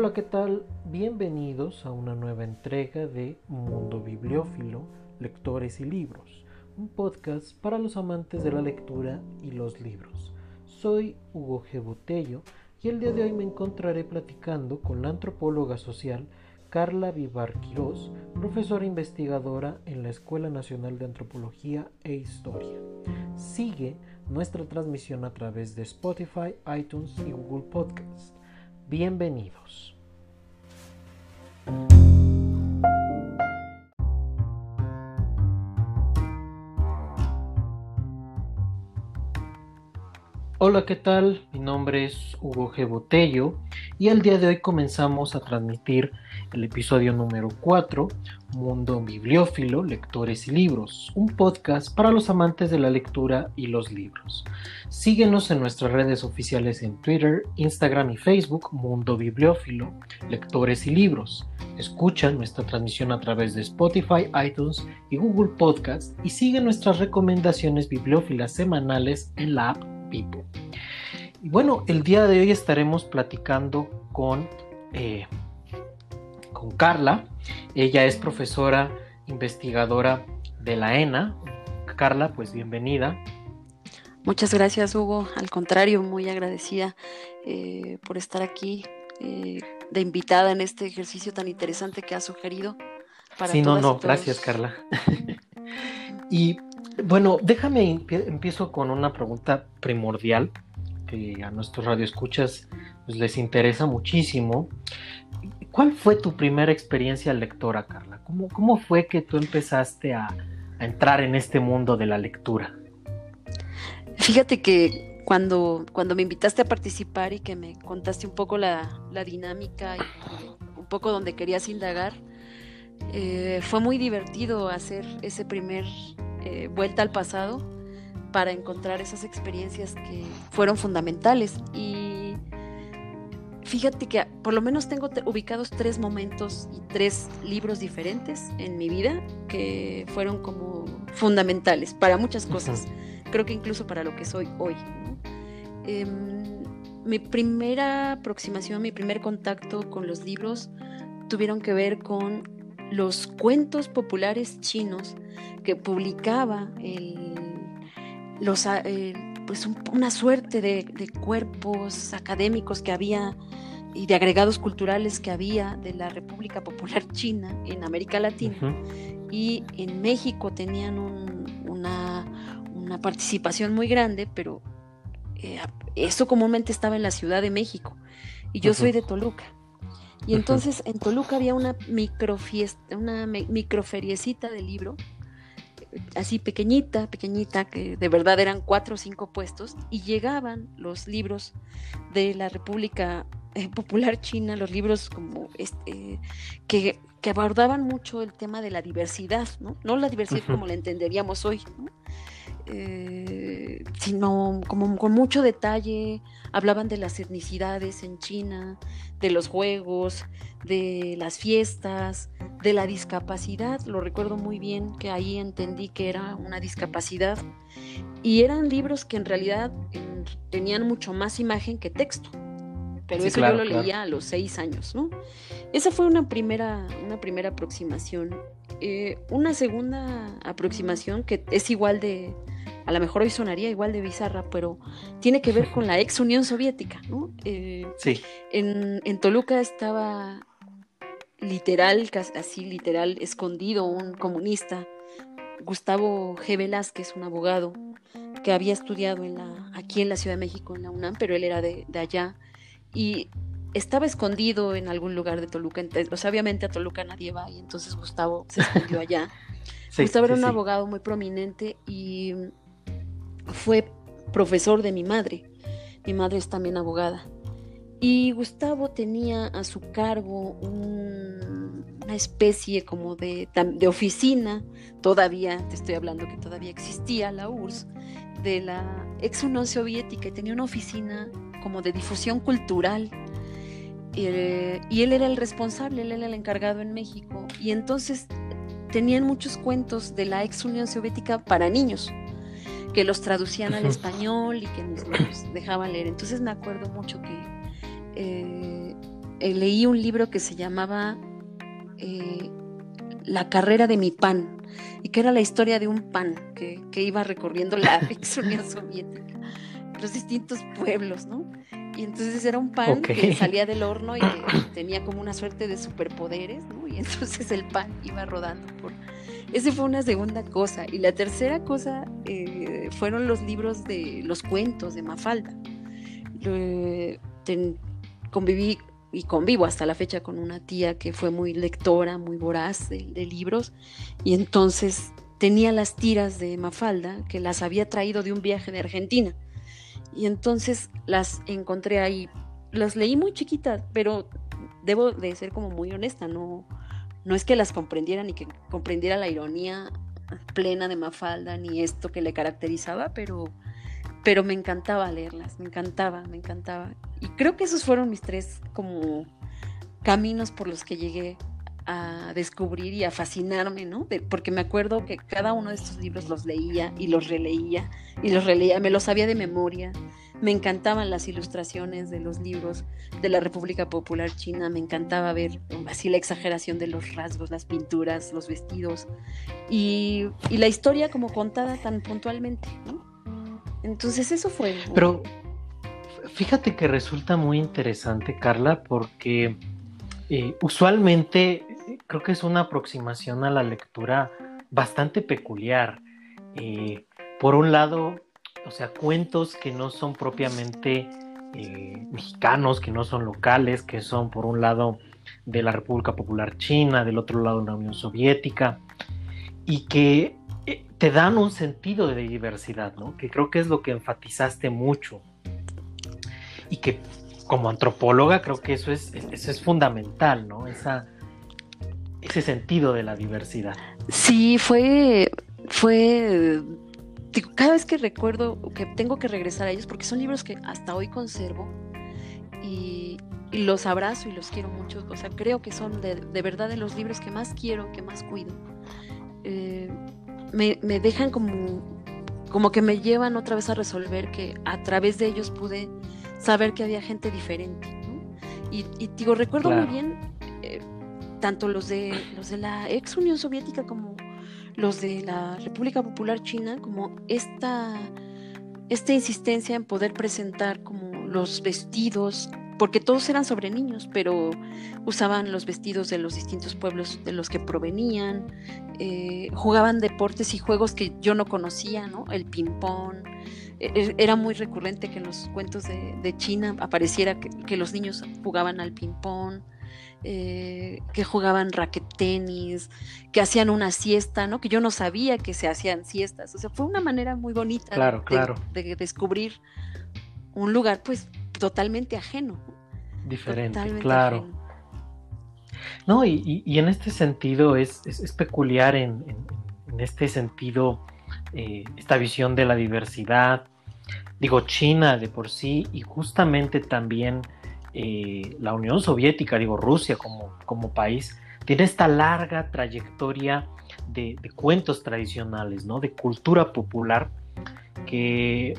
Hola, ¿qué tal? Bienvenidos a una nueva entrega de Mundo Bibliófilo, Lectores y Libros, un podcast para los amantes de la lectura y los libros. Soy Hugo G. Botello y el día de hoy me encontraré platicando con la antropóloga social Carla Vivar Quirós, profesora investigadora en la Escuela Nacional de Antropología e Historia. Sigue nuestra transmisión a través de Spotify, iTunes y Google Podcast. Bienvenidos. Hola, ¿qué tal? Mi nombre es Hugo G. Botello y el día de hoy comenzamos a transmitir el episodio número 4, Mundo Bibliófilo, Lectores y Libros, un podcast para los amantes de la lectura y los libros. Síguenos en nuestras redes oficiales en Twitter, Instagram y Facebook, Mundo Bibliófilo, Lectores y Libros. Escucha nuestra transmisión a través de Spotify, iTunes y Google Podcast y sigue nuestras recomendaciones bibliófilas semanales en la app Pipo. Y bueno, el día de hoy estaremos platicando con, eh, con Carla. Ella es profesora investigadora de la ENA. Carla, pues bienvenida. Muchas gracias, Hugo. Al contrario, muy agradecida eh, por estar aquí eh, de invitada en este ejercicio tan interesante que has sugerido. Para sí, no, no, gracias, Carla. y bueno, déjame, empiezo con una pregunta primordial que a nuestros radioescuchas pues, les interesa muchísimo. ¿Cuál fue tu primera experiencia lectora, Carla? ¿Cómo, cómo fue que tú empezaste a, entrar en este mundo de la lectura? Fíjate que cuando, cuando me invitaste a participar y que me contaste un poco la, dinámica y un poco donde querías indagar, eh, fue muy divertido hacer ese primer eh, vuelta al pasado para encontrar esas experiencias que fueron fundamentales. Y fíjate que por lo menos tengo ubicados tres momentos y tres libros diferentes en mi vida que fueron como fundamentales para muchas cosas. Creo que incluso para lo que soy hoy. Em, mi primera aproximación, mi primer contacto con los libros tuvieron que ver con los cuentos populares chinos que publicaba los, ah, pues una suerte de, cuerpos académicos que había y de agregados culturales que había de la República Popular China en América Latina. Y en México tenían una, participación muy grande, pero eh, eso comúnmente estaba en la Ciudad de México. Y yo soy de Toluca. Y entonces en Toluca había una microfiesta, una microferiecita de libro, así pequeñita, pequeñita, que de verdad eran cuatro o cinco puestos, y llegaban los libros de la República eh, Popular China, los libros como este, que, abordaban mucho el tema de la diversidad, ¿no? No la diversidad como la entenderíamos hoy, eh, sino como con mucho detalle, hablaban de las etnicidades en China, de los juegos, de las fiestas, de la discapacidad. Lo recuerdo muy bien que ahí entendí que era una discapacidad. Y eran libros que en realidad tenían mucho más imagen que texto. Pero eso yo lo leía a los seis años, ¿no? Esa fue una primera, una primera aproximación. Eh, una segunda aproximación que es igual de, a lo mejor hoy sonaría igual de bizarra, pero tiene que ver con la ex Unión Soviética, ¿no? Eh, sí. En, Toluca estaba literal, así literal, escondido un comunista, Gustavo G. Velázquez, un abogado que había estudiado en la, aquí en la Ciudad de México, en la UNAM, pero él era de, allá, y estaba escondido en algún lugar de Toluca. Entonces, obviamente a Toluca nadie va, y entonces Gustavo se escondió allá. Gustavo era un abogado muy prominente y fue profesor de mi madre. Mi madre es también abogada. Y Gustavo tenía a su cargo una especie como de, de, oficina, todavía, te estoy hablando que todavía existía la URSS, de la ex Unión Soviética y tenía una oficina como de difusión cultural. Eh, y él era el responsable, él era el encargado en México. Y entonces tenían muchos cuentos de la ex Unión Soviética para niños que los traducían al español y que nos, dejaban leer. Entonces me acuerdo mucho que eh, eh, leí un libro que se llamaba La carrera de mi pan, y que era la historia de un pan que, iba recorriendo la ex Unión Soviética, los distintos pueblos, ¿no? Y entonces era un pan que salía del horno y tenía como una suerte de superpoderes, ¿no? Y entonces el pan iba rodando por... Esa fue una segunda cosa. Y la tercera cosa eh, fueron los libros de los cuentos de Mafalda. conviví y convivo hasta la fecha con una tía que fue muy lectora, muy voraz de, libros, y entonces tenía las tiras de Mafalda que las había traído de un viaje de Argentina. Y entonces las encontré ahí. Las leí muy chiquitas, pero debo de ser como muy honesta, no, no es que las comprendiera ni que comprendiera la ironía plena de Mafalda ni esto que le caracterizaba, pero pero me encantaba leerlas, me encantaba, me encantaba. Y creo que esos fueron mis tres como caminos por los que llegué a descubrir y a fascinarme, ¿no? porque me acuerdo que cada uno de estos libros los leía y los releía y los releía, me los sabía de memoria. Me encantaban las ilustraciones de los libros de la República Popular China, me encantaba ver así la exageración de los rasgos, las pinturas, los vestidos y, y la historia como contada tan puntualmente, ¿no? Entonces eso fue. Pero fíjate que resulta muy interesante, Carla, porque eh, usualmente creo que es una aproximación a la lectura bastante peculiar. Eh, por un lado, o sea, cuentos que no son propiamente eh, mexicanos, que no son locales, que son por un lado de la República Popular China, del otro lado de la Unión Soviética, y que te dan un sentido de diversidad, ¿no? Que creo que es lo que enfatizaste mucho. Y que como antropóloga creo que eso es, eso es fundamental, ¿no? Esa, ese sentido de la diversidad. Sí, fue, fue, cada vez que recuerdo que tengo que regresar a ellos, porque son libros que hasta hoy conservo y, los abrazo y los quiero mucho, o sea, creo que son de, de verdad de los libros que más quiero, que más cuido. Eh, me, dejan como, como que me llevan otra vez a resolver que a través de ellos pude saber que había gente diferente. Y, digo, recuerdo muy bien tanto los de, los de la ex Unión Soviética como los de la República Popular China, como esta, esta insistencia en poder presentar como los vestidos porque todos eran sobre niños, pero usaban los vestidos de los distintos pueblos de los que provenían, eh, jugaban deportes y juegos que yo no conocía, ¿no? El ping-pong. E, e, era muy recurrente que en los cuentos de, China apareciera que, los niños jugaban al ping-pong. Eh, que jugaban raquet tenis, que hacían una siesta, ¿no? Que yo no sabía que se hacían siestas. O sea, fue una manera muy bonita de, descubrir un lugar, pues, totalmente ajeno. Diferente, claro. No, y, en este sentido es, peculiar en, este sentido eh, esta visión de la diversidad. Digo, China de por sí y justamente también eh, la Unión Soviética, digo, Rusia como, como país, tiene esta larga trayectoria de, de, cuentos tradicionales, ¿no? De cultura popular que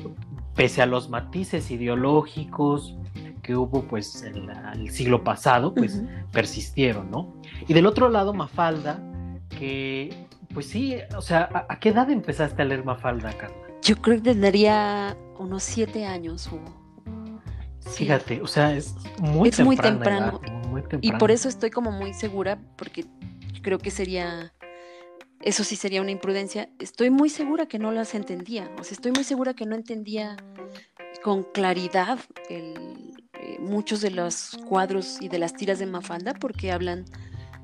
pese a los matices ideológicos que hubo pues en el siglo pasado, pues persistieron, ¿no? Y del otro lado, Mafalda, que pues sí, o sea, ¿a, qué edad empezaste a leer Mafalda, Carla? Yo creo que tendría unos siete años, Fíjate, o sea, es muy, es muy temprano. muy temprano. Y por eso estoy como muy segura, porque creo que sería eso sí sería una imprudencia. Estoy muy segura que no las entendía, o sea, estoy muy segura que no entendía con claridad eh, muchos de los cuadros y de las tiras de Mafalda porque hablan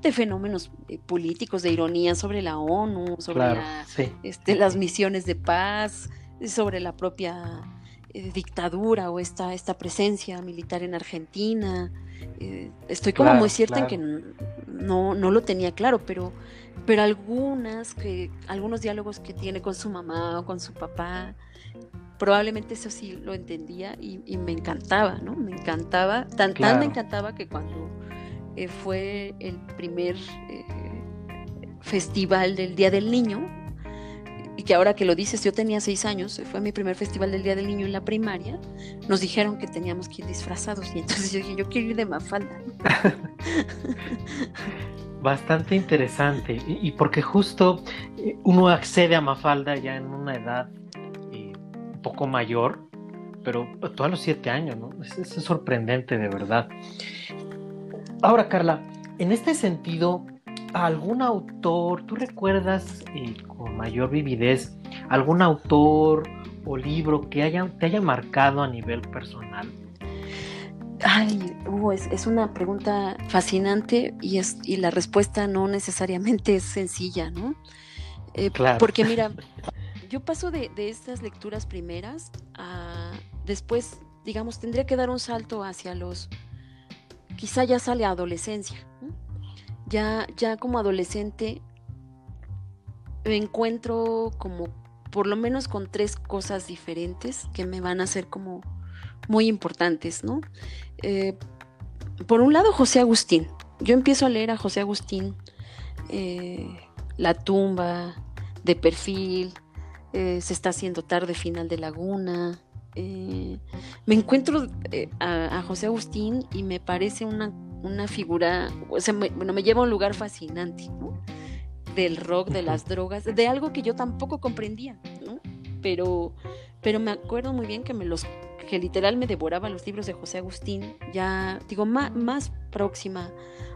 de fenómenos eh, políticos, de ironía sobre la ONU, sobre este, las misiones de paz, sobre la propia eh, dictadura o esta, esta presencia militar en Argentina. estoy como muy cierta en que no, no lo tenía claro, pero pero algunas que algunos diálogos que tiene con su mamá o con su papá probablemente eso sí lo entendía y, me encantaba no me encantaba tan tan me encantaba que cuando eh, fue el primer eh, festival del día del niño y que ahora que lo dices, yo tenía seis años, fue mi primer festival del Día del Niño en la primaria, nos dijeron que teníamos que ir disfrazados y entonces yo dije, yo quiero ir de Mafalda. Bastante interesante y, porque justo eh, uno accede a Mafalda ya en una edad eh, un poco mayor, pero todos los siete años, ¿no? Es sorprendente de verdad. Ahora, Carla, en este sentido, algún autor, ¿tú recuerdas eh, con mayor vividez algún autor o libro que haya, te haya marcado a nivel personal? Ay, es, una pregunta fascinante y, es, y la respuesta no necesariamente es sencilla, ¿no? Eh, claro. Porque mira, yo paso de, de, estas lecturas primeras a después, digamos, tendría que dar un salto hacia los, quizá ya sale adolescencia, ya, ya como adolescente me encuentro como por lo menos con tres cosas diferentes que me van a ser como muy importantes, ¿no? Eh, por un lado, José Agustín. Yo empiezo a leer a José Agustín, eh, La tumba, De perfil, eh, Se está haciendo tarde, Final de Laguna. me encuentro a, a José Agustín y me parece una una figura, o sea, me, bueno, me lleva a un lugar fascinante, ¿no? Del rock, de las drogas, de algo que yo tampoco comprendía, ¿no? Pero, pero me acuerdo muy bien que me los, que literal me devoraba los libros de José Agustín, ya, digo, más, más próxima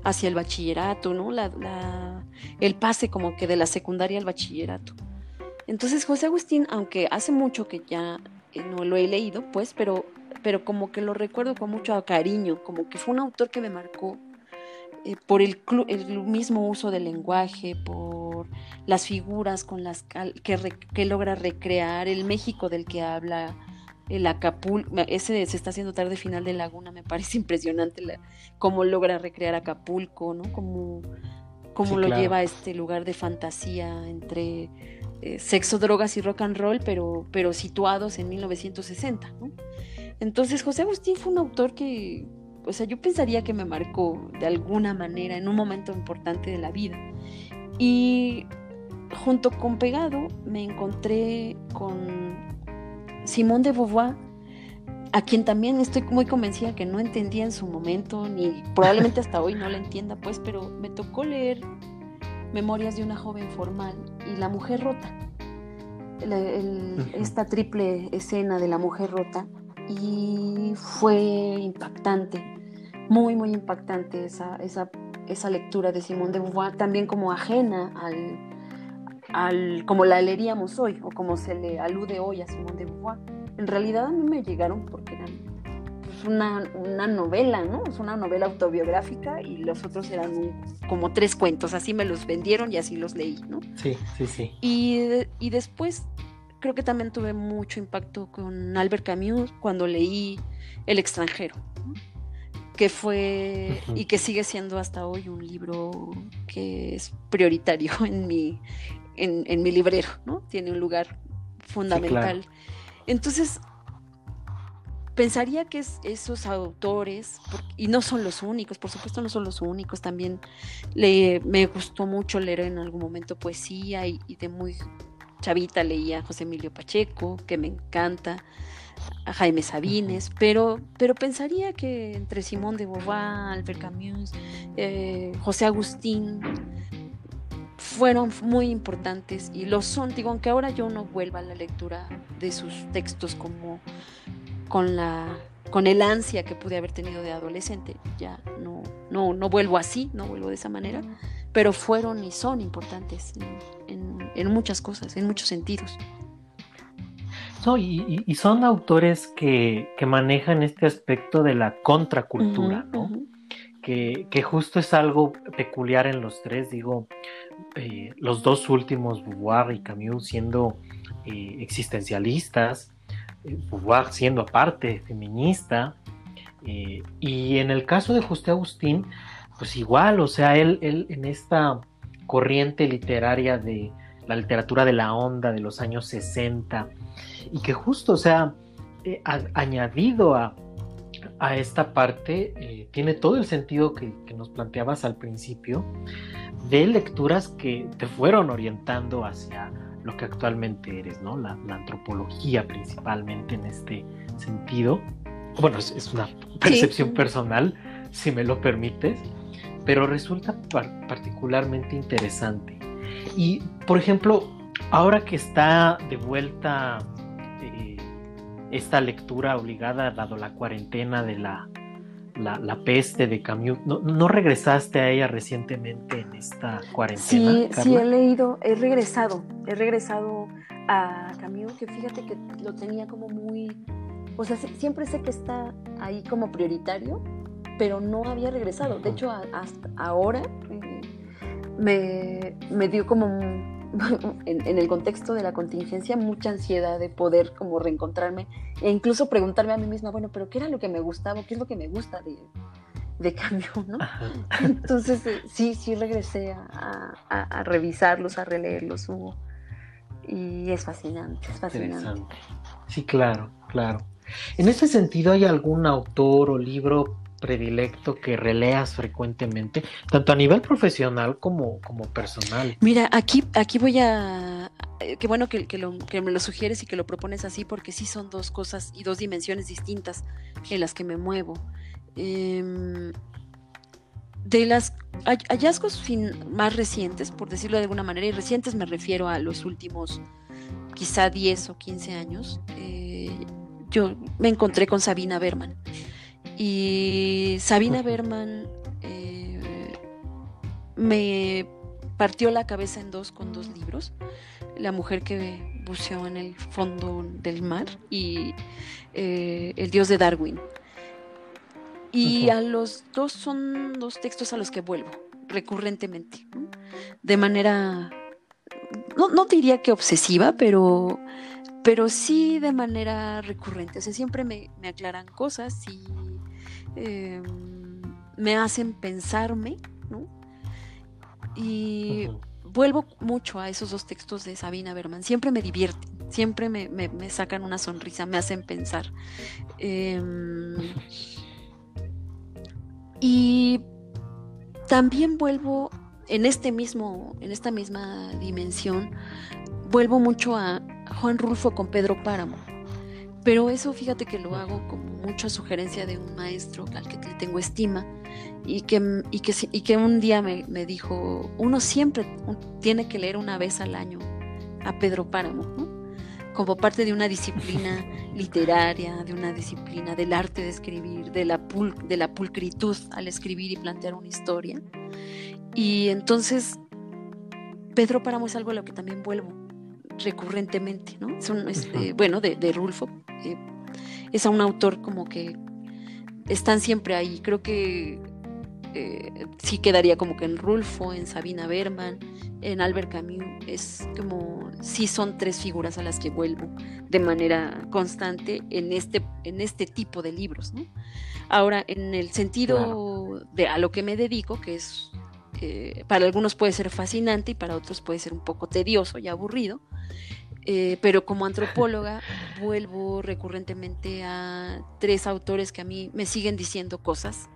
hacia el bachillerato, ¿no? La, la, el pase como que de la secundaria al bachillerato. Entonces, José Agustín, aunque hace mucho que ya eh, no lo he leído, pues, pero pero como que lo recuerdo con mucho cariño, como que fue un autor que me marcó eh, por el, el, mismo uso del lenguaje, por las figuras con las que, que logra recrear, el México del que habla, el Acapulco, ese se está haciendo tarde final de Laguna, me parece impresionante cómo logra recrear Acapulco, ¿no? Cómo, cómo lo lleva a este lugar de fantasía entre eh, sexo, drogas y rock and roll, pero, pero situados en 1960, ¿no? Entonces, José Agustín fue un autor que, o sea, yo pensaría que me marcó de alguna manera en un momento importante de la vida. Y junto con Pegado me encontré con Simón de Beauvoir, a quien también estoy muy convencida que no entendía en su momento, ni probablemente hasta hoy no la entienda, pues, pero me tocó leer Memorias de una joven formal y La mujer rota. esta triple escena de la mujer rota y fue impactante, muy, muy impactante esa, esa, esa lectura de Simón de Beauvoir, también como ajena al, al, como la leeríamos hoy o como se le alude hoy a Simón de Beauvoir. En realidad a mí me llegaron porque eran pues, una, una, novela, ¿no? Es una novela autobiográfica y los otros eran como tres cuentos, así me los vendieron y así los leí, ¿no? Sí, sí, sí. Y, y después creo que también tuve mucho impacto con Albert Camus cuando leí El extranjero, que fue y que sigue siendo hasta hoy un libro que es prioritario en mi, en, mi librero, ¿no? Tiene un lugar fundamental. Entonces, pensaría que esos autores, y no son los únicos, por supuesto no son los únicos, también le, me gustó mucho leer en algún momento poesía y de muy chavita leía a José Emilio Pacheco, que me encanta, a Jaime Sabines, pero, pero pensaría que entre Simón de Beauvoir, Albert Camus, eh, José Agustín, fueron muy importantes y lo son, digo, aunque ahora yo no vuelva a la lectura de sus textos como con la con el ansia que pude haber tenido de adolescente, ya no, no, no vuelvo así, no vuelvo de esa manera, pero fueron y son importantes en, muchas cosas, en muchos sentidos. y, son autores que, manejan este aspecto de la contracultura, ¿no? que, justo es algo peculiar en los tres, digo, eh, los dos últimos, Beauvoir y Camus, siendo eh, existencialistas, eh, Beauvoir siendo aparte feminista, y en el caso de José Agustín, pues igual, o sea, él, él en esta corriente literaria de la literatura de la onda de los años 60 y que justo, o sea, eh, añadido a, esta parte, eh, tiene todo el sentido que, nos planteabas al principio de lecturas que te fueron orientando hacia lo que actualmente eres, ¿no? La, antropología principalmente en este sentido. Bueno, es, una percepción personal, si me lo permites, pero resulta particularmente interesante. Y, por ejemplo, ahora que está de vuelta eh, esta lectura obligada, dado la cuarentena de la la, peste de Camus. ¿No, regresaste a ella recientemente en esta cuarentena? Sí, sí, he leído, he regresado, he regresado a Camus, que fíjate que lo tenía como muy, o sea, siempre sé que está ahí como prioritario, pero no había regresado. De hecho, hasta ahora eh, me, me dio como en, el contexto de la contingencia, mucha ansiedad de poder como reencontrarme e incluso preguntarme a mí misma, bueno, pero ¿qué era lo que me gustaba? ¿Qué es lo que me gusta de, de cambio? ¿no? Entonces, eh, sí, sí regresé a, revisarlos, a releerlos, Hugo. Y es fascinante, es fascinante. Sí, claro, claro. En ese sentido, ¿hay algún autor o libro predilecto que releas frecuentemente, tanto a nivel profesional como, como personal? Mira, aquí, aquí voy a... Qué bueno que, que me lo sugieres y que lo propones así, porque sí son dos cosas y dos dimensiones distintas en las que me muevo. Em, de las hallazgos más recientes, por decirlo de alguna manera, y recientes me refiero a los últimos quizá 10 o 15 años, eh, yo me encontré con Sabina Berman. Y Sabina Berman eh, me partió la cabeza en dos con dos libros. La mujer que buceó en el fondo del mar y eh, El dios de Darwin. Y a los dos son dos textos a los que vuelvo recurrentemente, de manera, no, no, diría que obsesiva, pero, pero sí de manera recurrente. O sea, siempre me, me aclaran cosas y Em, me hacen pensarme, ¿no? Y vuelvo mucho a esos dos textos de Sabina Berman, siempre me divierten, siempre me, sacan una sonrisa, me hacen pensar. Em, y también vuelvo en este mismo, en esta misma dimensión, vuelvo mucho a Juan Rulfo con Pedro Páramo. Pero eso fíjate que lo hago como mucha sugerencia de un maestro al que le tengo estima y que, y que, y que un día me, dijo, uno siempre tiene que leer una vez al año a Pedro Páramo, como parte de una disciplina literaria, de una disciplina del arte de escribir, de la, de la pulcritud al escribir y plantear una historia. Y entonces, Pedro Páramo es algo a lo que también vuelvo recurrentemente, ¿no? Son, este, bueno, de, de Rulfo, eh, es a un autor como que están siempre ahí. Creo que eh, sí quedaría como que en Rulfo, en Sabina Berman, en Albert Camus. Es como, sí son tres figuras a las que vuelvo de manera constante en este, en este tipo de libros. Ahora, en el sentido de a lo que me dedico, que es eh, para algunos puede ser fascinante y para otros puede ser un poco tedioso y aburrido. Eh, pero como antropóloga vuelvo recurrentemente a tres autores que a mí me siguen diciendo cosas,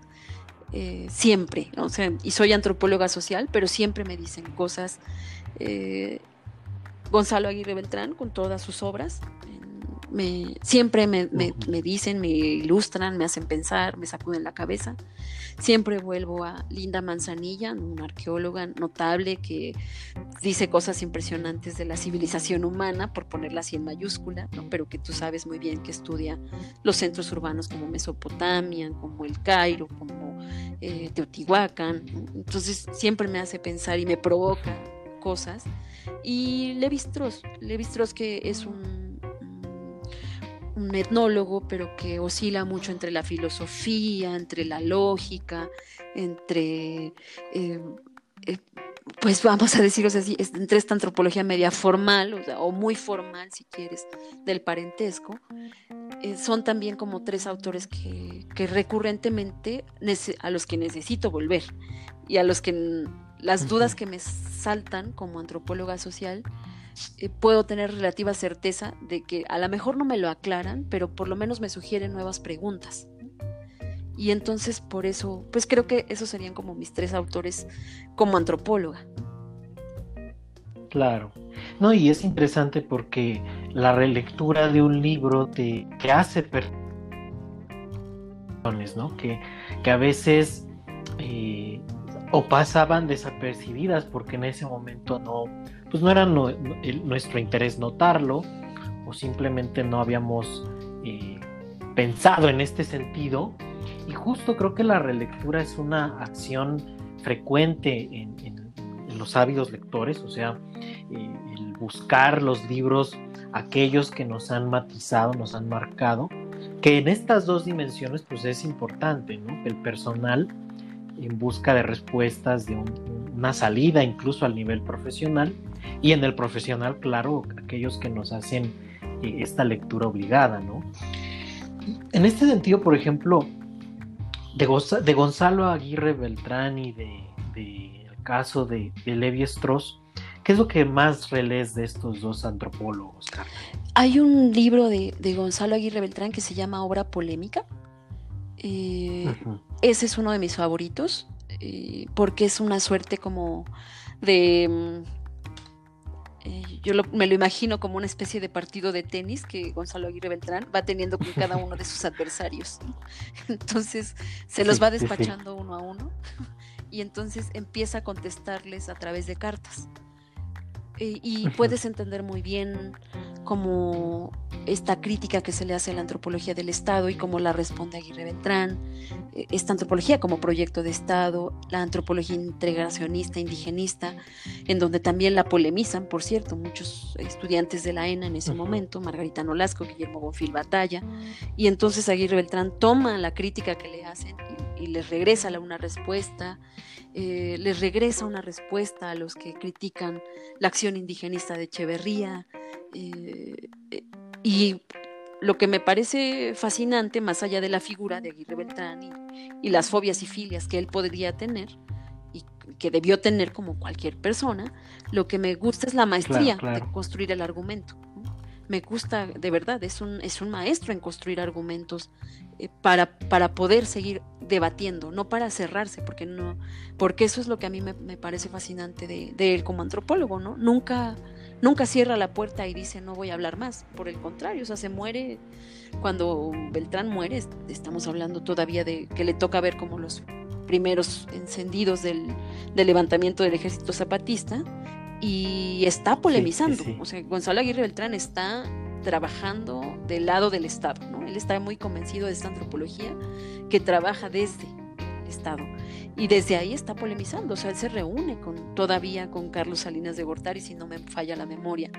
eh, siempre, o sea, y soy antropóloga social, pero siempre me dicen cosas. Gonzalo Aguirre Beltrán con todas sus obras, me, siempre me, dicen, me ilustran, me hacen pensar, me sacuden la cabeza. Siempre vuelvo a Linda Manzanilla, una arqueóloga notable que dice cosas impresionantes de la civilización humana, por ponerla así en mayúscula, pero que tú sabes muy bien que estudia los centros urbanos como Mesopotamia, como el Cairo, como eh, Teotihuacán. Entonces siempre me hace pensar y me provoca cosas. Y Levi Strauss, Levi Strauss que es un un etnólogo, pero que oscila mucho entre la filosofía, entre la lógica, entre, eh, eh, pues vamos a decirlo así, entre esta antropología media formal, o, muy formal, si quieres, del parentesco. Eh, son también como tres autores que, que recurrentemente a los que necesito volver y a los que las dudas que me saltan como antropóloga social eh, puedo tener relativa certeza de que a lo mejor no me lo aclaran, pero por lo menos me sugieren nuevas preguntas. Y entonces por eso, pues creo que esos serían como mis tres autores como antropóloga. Claro. No, y es interesante porque la relectura de un libro te, hace personas, ¿no? Que, que a veces eh, o pasaban desapercibidas porque en ese momento no, pues no era nuestro interés notarlo o simplemente no habíamos eh, pensado en este sentido. Y justo creo que la relectura es una acción frecuente en, los ávidos lectores, o sea, eh, el buscar los libros, aquellos que nos han matizado, nos han marcado, que en estas dos dimensiones pues es importante, ¿no? El personal en busca de respuestas, de una salida incluso al nivel profesional, y en el profesional, claro, aquellos que nos hacen eh, esta lectura obligada, ¿no? En este sentido, por ejemplo, de, Gonzalo Aguirre Beltrán y de, el caso de, Levi Strauss, ¿qué es lo que más relees de estos dos antropólogos, Hay un libro de, Gonzalo Aguirre Beltrán que se llama Obra Polémica. Eh, ese es uno de mis favoritos, eh, porque es una suerte como de... Eh, yo me lo imagino como una especie de partido de tenis que Gonzalo Aguirre Beltrán va teniendo con cada uno de sus adversarios. Entonces se los va despachando uno a uno y entonces empieza a contestarles a través de cartas. Y puedes entender muy bien como esta crítica que se le hace a la antropología del Estado y cómo la responde Aguirre Beltrán, eh, esta antropología como proyecto de Estado, la antropología integracionista, indigenista, en donde también la polemizan, por cierto, muchos estudiantes de la ENA en ese momento, Margarita Nolasco, Guillermo Bonfil Batalla, y entonces Aguirre Beltrán toma la crítica que le hacen y, y les regresa una respuesta eh, les regresa una respuesta a los que critican la acción indigenista de Echeverría. Eh, eh, y lo que me parece fascinante, más allá de la figura de Aguirre Beltrán y, las fobias y filias que él podría tener, y que debió tener como cualquier persona, lo que me gusta es la maestría de construir el argumento. Me gusta, de verdad, es un, es un maestro en construir argumentos eh, para, para poder seguir debatiendo, no para cerrarse, porque no, porque eso es lo que a mí me, parece fascinante de, él como antropólogo, ¿no? Nunca, nunca cierra la puerta y dice no voy a hablar más, por el contrario, o sea, se muere, cuando Beltrán muere, estamos hablando todavía de que le toca ver como los primeros encendidos del, levantamiento del ejército zapatista, y está polemizando, o sea, Gonzalo Aguirre Beltrán está trabajando del lado del Estado. ¿no? Él está muy convencido de esta antropología que trabaja desde el Estado. Y desde ahí está polemizando, o sea, él se reúne con, todavía con Carlos Salinas de Gortari, si no me falla la memoria,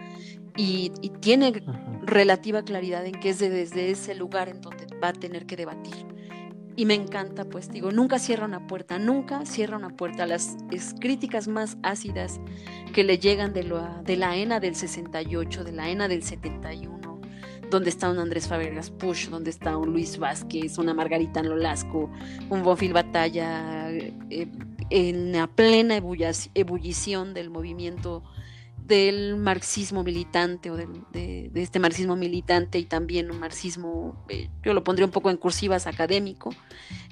y, tiene relativa claridad en que es desde ese lugar en donde va a tener que debatir. Y me encanta, pues digo, nunca cierra una puerta, nunca cierra una puerta. Las críticas más ácidas que le llegan de, de la ENA del 68, de la ENA del 71, donde está un Andrés Fabregas Push, donde está un Luis Vázquez, una Margarita Lolasco, un Bonfil Batalla, eh, en la plena ebullición del movimiento del marxismo militante o de, este marxismo militante y también un marxismo, eh, yo lo pondría un poco en cursivas académico,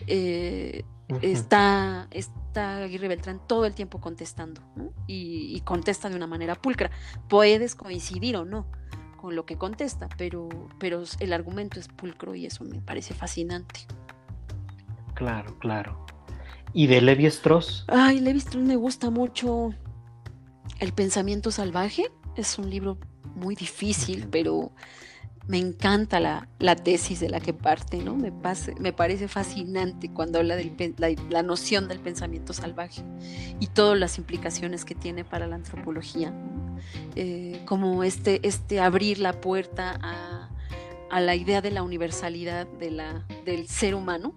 eh, está, está Aguirre Beltrán todo el tiempo contestando y, y, contesta de una manera pulcra. Puedes coincidir o no, lo que contesta, pero, pero el argumento es pulcro y eso me parece fascinante. Claro, claro. ¿Y de Levi Strauss? Ay, Levi Strauss me gusta mucho El pensamiento salvaje. Es un libro muy difícil, pero me encanta la, tesis de la que parte, ¿no? Me, me parece fascinante cuando habla de la, noción del pensamiento salvaje y todas las implicaciones que tiene para la antropología, eh, como este, este abrir la puerta a, a, la idea de la universalidad de la, del ser humano,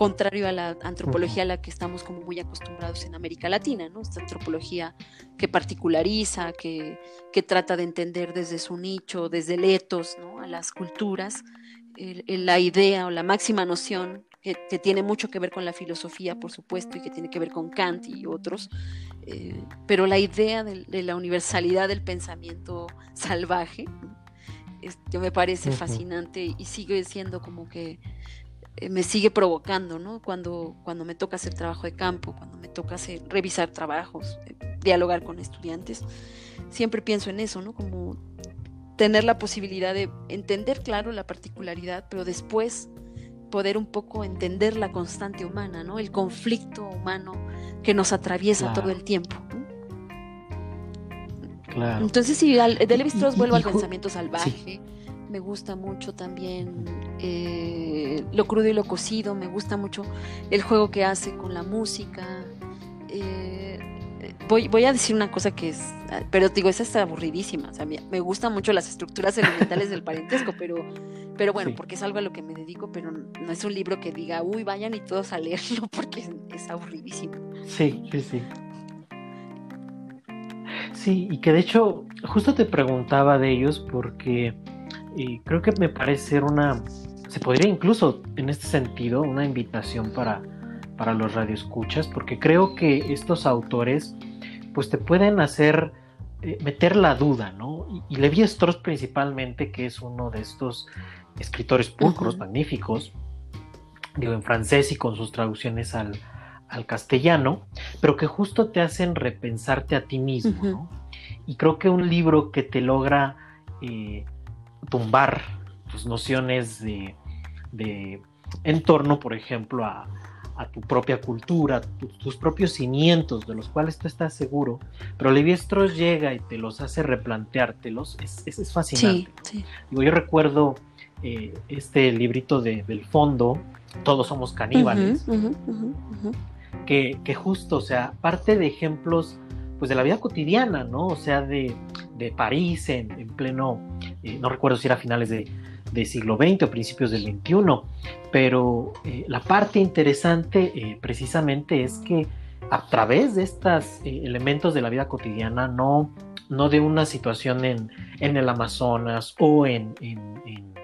contrario a la antropología a la que estamos como muy acostumbrados en América Latina, ¿no? Esta antropología que particulariza, que, trata de entender desde su nicho, desde el etos, ¿no? A las culturas, la idea o la máxima noción que, tiene mucho que ver con la filosofía, por supuesto, y que tiene que ver con Kant y otros, eh, pero la idea de, la universalidad del pensamiento salvaje, yo me parece fascinante y sigue siendo como que me sigue provocando, ¿no? Cuando, cuando me toca hacer trabajo de campo, cuando me toca hacer, revisar trabajos, eh, dialogar con estudiantes, siempre pienso en eso, ¿no? Como tener la posibilidad de entender, claro, la particularidad, pero después poder un poco entender la constante humana, ¿no? El conflicto humano que nos atraviesa todo el tiempo. Claro. Entonces, si de Levi Strauss vuelvo al pensamiento salvaje. Me gusta mucho también eh, lo crudo y lo cocido. Me gusta mucho el juego que hace con la música. Eh, voy, voy a decir una cosa que es, pero digo, esa está aburridísima. O sea, me, gustan mucho las estructuras elementales del parentesco, pero, pero bueno, porque es algo a lo que me dedico, pero no es un libro que diga, uy, vayan y todos a leerlo, porque es aburridísimo. Sí, sí, sí. Sí, y que de hecho, justo te preguntaba de ellos porque eh, creo que me parece ser una, se podría incluso en este sentido, una invitación para, para los radioescuchas, porque creo que estos autores pues te pueden hacer eh, meter la duda, ¿no? Y, Levi Strauss principalmente, que es uno de estos escritores pulcros, magníficos, digo en francés y con sus traducciones al, al castellano, pero que justo te hacen repensarte a ti mismo, ¿no? Y creo que un libro que te logra eh, tumbar tus nociones de, de en torno, por ejemplo, a, tu propia cultura, tus propios cimientos de los cuales tú estás seguro, pero Levi Strauss llega y te los hace replanteártelos, es, es, fascinante. yo recuerdo eh, este librito de, del fondo, Todos somos caníbales, que, justo, o sea, parte de ejemplos pues de la vida cotidiana, ¿no? O sea, de, París en, pleno, eh, no recuerdo si era finales de, siglo XX o principios del XXI, pero eh, la parte interesante eh, precisamente es que a través de estos elementos de la vida cotidiana, no, no de una situación en, en el Amazonas o en, en,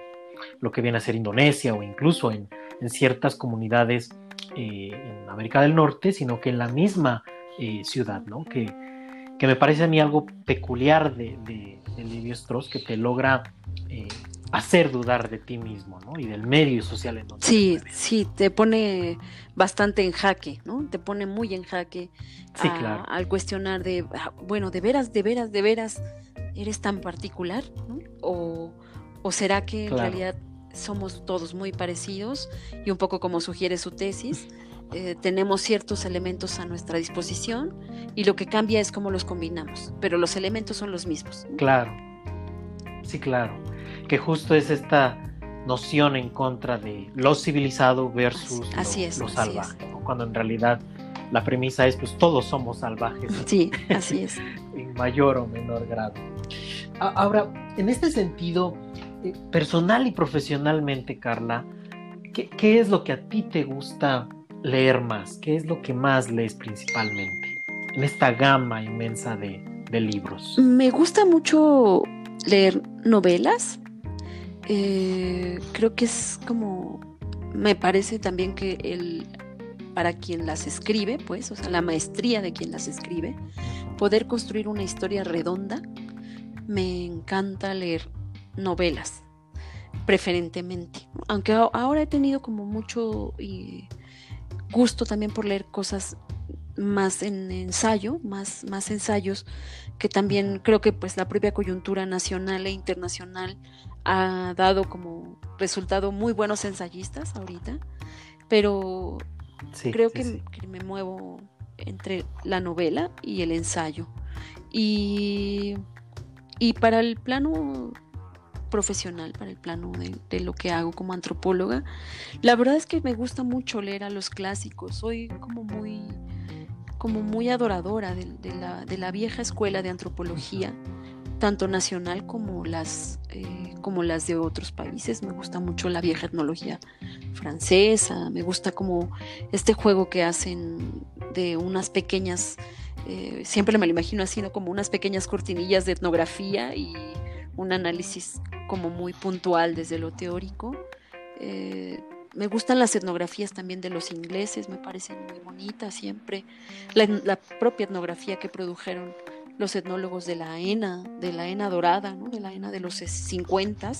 lo que viene a ser Indonesia o incluso en, ciertas comunidades en América del Norte, sino que en la misma ciudad, ¿no? Que, que, me parece a mí algo peculiar de, de, de Strauss, que te logra eh, hacer dudar de ti mismo, ¿no? Y del medio social en donde Sí, sí, te pone bastante en jaque, ¿no? Te pone muy en jaque al cuestionar de, ah, bueno, de veras, de veras, de veras, eres tan particular, ¿no? O, o será que en realidad somos todos muy parecidos y un poco como sugiere su tesis, eh, tenemos ciertos elementos a nuestra disposición y lo que cambia es cómo los combinamos, pero los elementos son los mismos. Claro, sí, claro, que justo es esta noción en contra de lo civilizado versus lo, salvaje, cuando en realidad la premisa es pues todos somos salvajes. Sí, así es. en mayor o menor grado. Ahora, en este sentido, eh, personal y profesionalmente, Carla, ¿qué, es lo que a ti te gusta leer más? ¿Qué es lo que más lees principalmente en esta gama inmensa de, libros? Me gusta mucho leer novelas. Eh, creo que es como, me parece también que el, para quien las escribe, pues, o sea, la maestría de quien las escribe, poder construir una historia redonda. Me encanta leer novelas, preferentemente. Aunque ahora he tenido como mucho gusto también por leer cosas más en ensayo, más, más ensayos, que también creo que pues la propia coyuntura nacional e internacional ha dado como resultado muy buenos ensayistas ahorita, pero creo que, que, me muevo entre la novela y el ensayo. Y, y para el plano profesional para el plano de, lo que hago como antropóloga. La verdad es que me gusta mucho leer a los clásicos, soy como muy, como muy adoradora de, la, vieja escuela de antropología, tanto nacional como las, eh, como las de otros países. Me gusta mucho la vieja etnología francesa, me gusta como este juego que hacen de unas pequeñas... Eh, siempre me lo imagino así, ¿no? Como unas pequeñas cortinillas de etnografía y un análisis como muy puntual desde lo teórico. Eh, me gustan las etnografías también de los ingleses, me parecen muy bonitas siempre. La, propia etnografía que produjeron los etnólogos de la ENA, de la ENA dorada, ¿no? de la ENA de los 50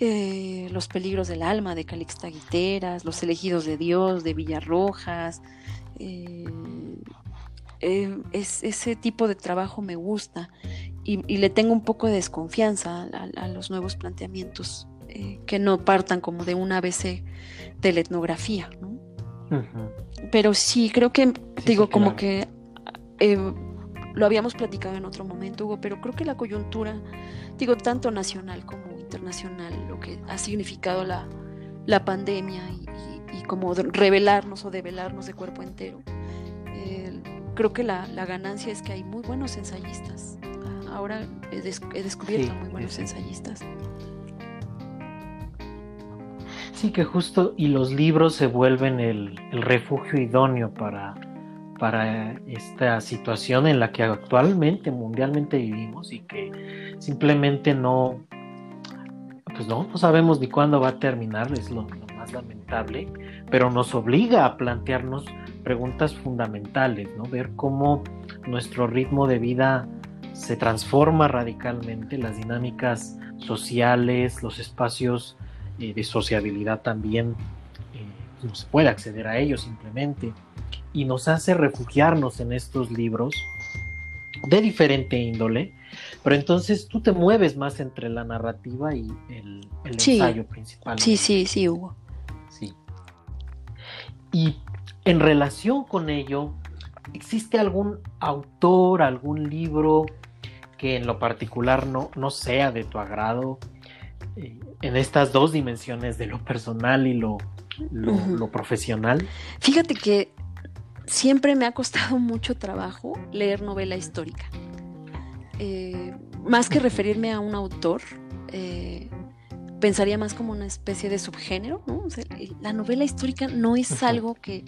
eh, Los peligros del alma de Calixta Guiteras, Los elegidos de Dios de Villarrojas, eh, eh, ese tipo de trabajo me gusta y, le tengo un poco de desconfianza a, los nuevos planteamientos eh, que no partan como de un ABC de la etnografía. Pero sí, creo que, digo, como que eh, lo habíamos platicado en otro momento, Hugo, pero creo que la coyuntura, digo, tanto nacional como internacional, lo que ha significado la, la pandemia y, como revelarnos o develarnos de cuerpo entero. creo que la, ganancia es que hay muy buenos ensayistas. Ahora he, descubierto muy buenos ensayistas. Sí, que justo, y los libros se vuelven el, refugio idóneo para, para esta situación en la que actualmente, mundialmente vivimos y que simplemente no, pues no, no sabemos ni cuándo va a terminar, es lo, más lamentable, pero nos obliga a plantearnos preguntas fundamentales, ¿no? Ver cómo nuestro ritmo de vida se transforma radicalmente, las dinámicas sociales, los espacios eh, de sociabilidad también, eh, pues no se puede acceder a ellos simplemente, y nos hace refugiarnos en estos libros de diferente índole, pero entonces tú te mueves más entre la narrativa y el, ensayo principal. Sí, sí, sí, Hugo. Sí. Y en relación con ello, ¿existe algún autor, algún libro que en lo particular no, no sea de tu agrado eh, en estas dos dimensiones de lo personal y lo, lo profesional? Fíjate que siempre me ha costado mucho trabajo leer novela histórica. Eh, más que referirme a un autor, eh, pensaría más como una especie de subgénero, ¿no? la novela histórica no es algo que,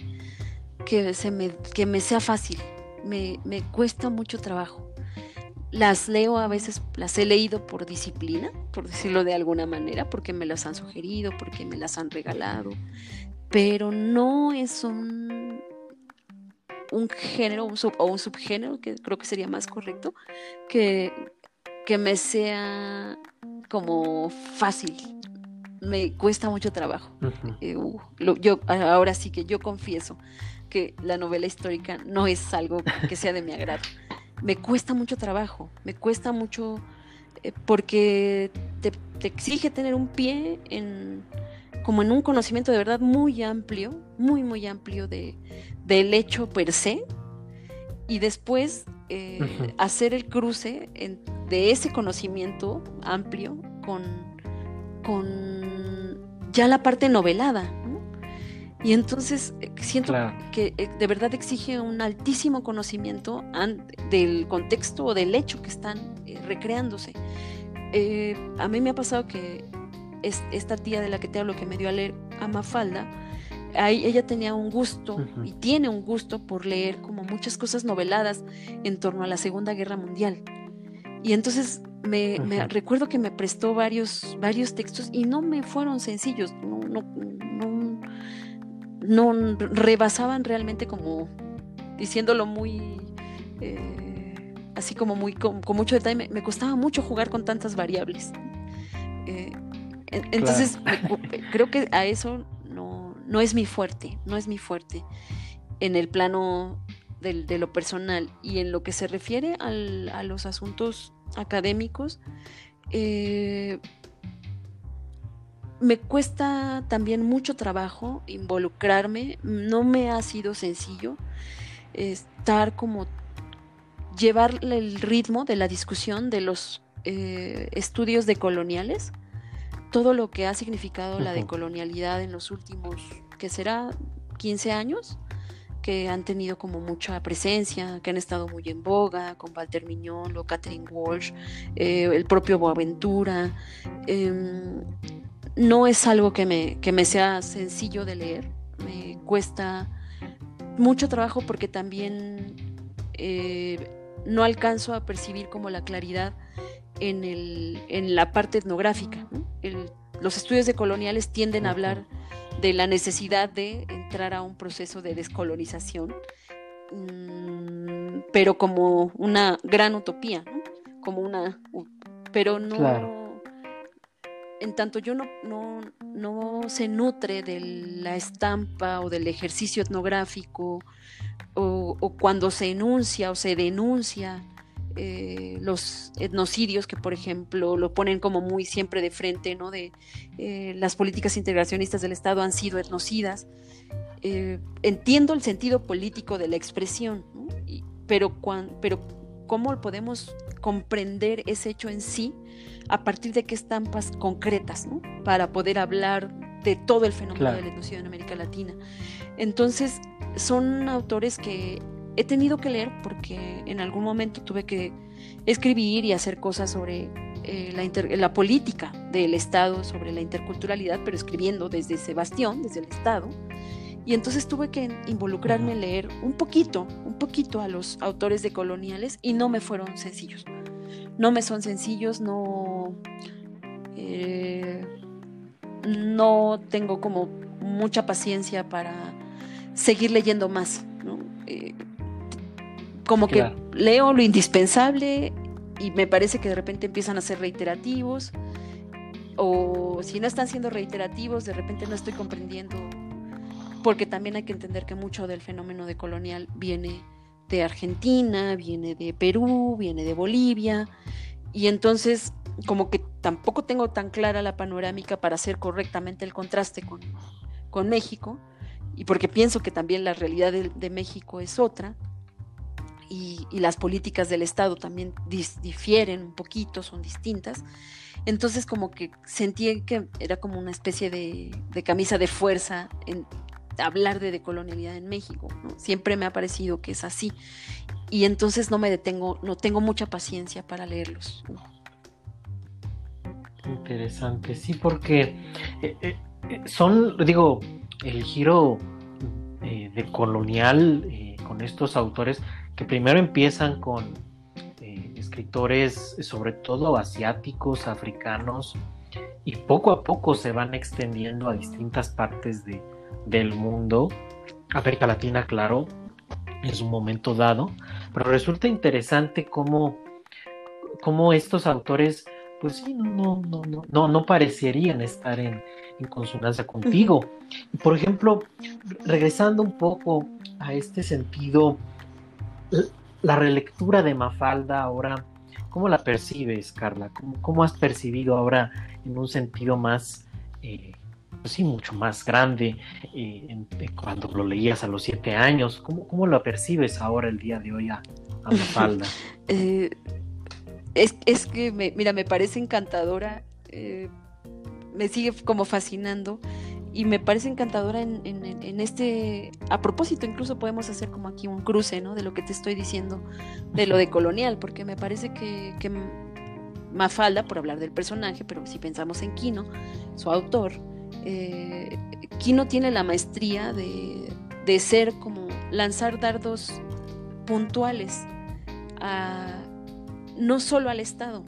que, se me, que me sea fácil, me, me, cuesta mucho trabajo. Las leo a veces, las he leído por disciplina, por decirlo de alguna manera, porque me las han sugerido, porque me las han regalado, pero no es un, un género o un subgénero, que creo que sería más correcto, que, que me sea como fácil. Me cuesta mucho trabajo. Eh, uh, yo ahora sí que yo confieso que la novela histórica no es algo que sea de mi agrado. Me cuesta mucho trabajo, me cuesta mucho eh, porque te, te, exige tener un pie en como en un conocimiento de verdad muy amplio, muy muy amplio de, del hecho per se y después eh, hacer el cruce de ese conocimiento amplio con, con ya la parte novelada. Y entonces eh, siento que eh, de verdad exige un altísimo conocimiento del contexto o del hecho que están recreándose. a mí me ha pasado que esta tía de la que te hablo que me dio a leer a Mafalda, ella tenía un gusto y tiene un gusto por leer como muchas cosas noveladas en torno a la Segunda Guerra Mundial. Y entonces me, recuerdo que me prestó varios, varios textos y no me fueron sencillos, no, no, no, rebasaban realmente como diciéndolo muy... Eh, así como muy con, mucho detalle, me, costaba mucho jugar con tantas variables. Eh, entonces, creo que a eso no es mi fuerte, no es mi fuerte en el plano de lo personal. Y en lo que se refiere a los asuntos académicos, eh, me cuesta también mucho trabajo involucrarme, no me ha sido sencillo estar como llevar el ritmo de la discusión de los eh, estudios decoloniales todo lo que ha significado la decolonialidad en los últimos, que será 15 años, que han tenido como mucha presencia, que han estado muy en boga, con Walter Miñón, o Catherine Walsh, eh, el propio Boaventura. Em, no es algo que me, que me sea sencillo de leer, me cuesta mucho trabajo porque también eh, no alcanzo a percibir como la claridad en, el, en la parte etnográfica. los estudios de coloniales tienden a hablar de la necesidad de entrar a un proceso de descolonización, mm, pero como una gran utopía, como una, pero no, en tanto yo no, no, no se nutre de la estampa o del ejercicio etnográfico o, cuando se enuncia o se denuncia eh, los etnocidios que por ejemplo lo ponen como muy siempre de frente, ¿no? De eh, las políticas integracionistas del Estado han sido etnocidas. Eh, entiendo el sentido político de la expresión, pero, pero ¿cómo podemos comprender ese hecho en sí? a partir de qué estampas concretas, ¿no? Para poder hablar de todo el fenómeno del etnocidio en América Latina. Entonces, son autores que he tenido que leer porque en algún momento tuve que escribir y hacer cosas sobre eh, la, la, política del Estado, sobre la interculturalidad, pero escribiendo desde Sebastián, desde el Estado. Y entonces tuve que involucrarme en leer un poquito, un poquito a los autores de coloniales y no me fueron sencillos. No me son sencillos, no, eh, no tengo como mucha paciencia para seguir leyendo más. Eh, como que leo lo indispensable y me parece que de repente empiezan a ser reiterativos o si no están siendo reiterativos, de repente no estoy comprendiendo, porque también hay que entender que mucho del fenómeno de colonial viene de Argentina, viene de Perú, viene de Bolivia, y entonces como que tampoco tengo tan clara la panorámica para hacer correctamente el contraste con, con México, y porque pienso que también la realidad de, México es otra, y, las políticas del Estado también difieren un poquito, son distintas. Entonces como que sentí que era como una especie de, de camisa de fuerza en, hablar de decolonialidad en México. Siempre me ha parecido que es así. Y entonces no me detengo, no tengo mucha paciencia para leerlos. Interesante, sí, porque eh, eh, eh, son, digo, el giro de colonial con estos autores que primero empiezan con escritores, sobre todo asiáticos, africanos, y poco a poco se van extendiendo a distintas partes de, del mundo, América Latina, claro, es un momento dado, pero resulta interesante cómo, cómo estos autores, pues sí, no, no, no, no, no parecerían estar en, en consonancia contigo. Por ejemplo, regresando un poco a este sentido, la relectura de Mafalda ahora, ¿cómo la percibes, Carla? ¿Cómo, has percibido ahora en un sentido más eh, pues sí, mucho más grande eh, cuando lo leías a los siete años. ¿Cómo, cómo lo percibes ahora el día de hoy a, a falda? Eh, es, que, mira, me parece encantadora, eh, me sigue como fascinando y me parece encantadora en, este, a propósito, incluso podemos hacer como aquí un cruce, ¿no? De lo que te estoy diciendo, de lo de colonial, porque me parece que, que Mafalda, por hablar del personaje, pero si pensamos en Quino, su autor, eh, Kino tiene la maestría de, ser como lanzar dardos puntuales no solo al Estado,